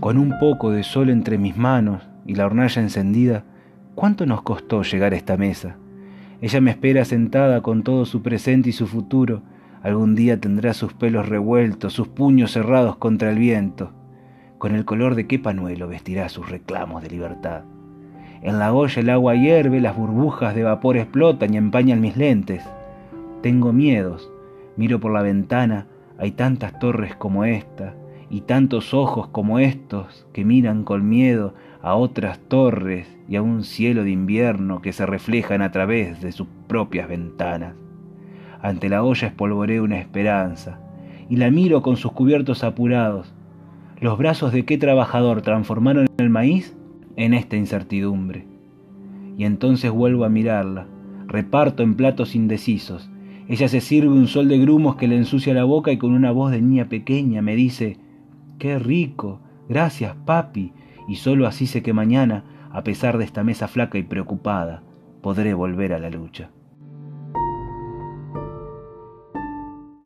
Con un poco de sol entre mis manos y la hornalla encendida, ¿cuánto nos costó llegar a esta mesa? Ella me espera sentada con todo su presente y su futuro. Algún día tendrá sus pelos revueltos, sus puños cerrados contra el viento. Con el color de qué panuelo vestirá sus reclamos de libertad. En la olla el agua hierve, las burbujas de vapor explotan y empañan mis lentes. Tengo miedos, miro por la ventana, hay tantas torres como esta, y tantos ojos como estos que miran con miedo a otras torres y a un cielo de invierno que se reflejan a través de sus propias ventanas. Ante la olla espolvoreo una esperanza, y la miro con sus cubiertos apurados. Los brazos de qué trabajador transformaron el maíz en esta incertidumbre. Y entonces vuelvo a mirarla, reparto en platos indecisos. Ella se sirve un sol de grumos que le ensucia la boca y con una voz de niña pequeña me dice, ¡Qué rico! Gracias, papi. Y solo así sé que mañana, a pesar de esta mesa flaca y preocupada, podré volver a la lucha.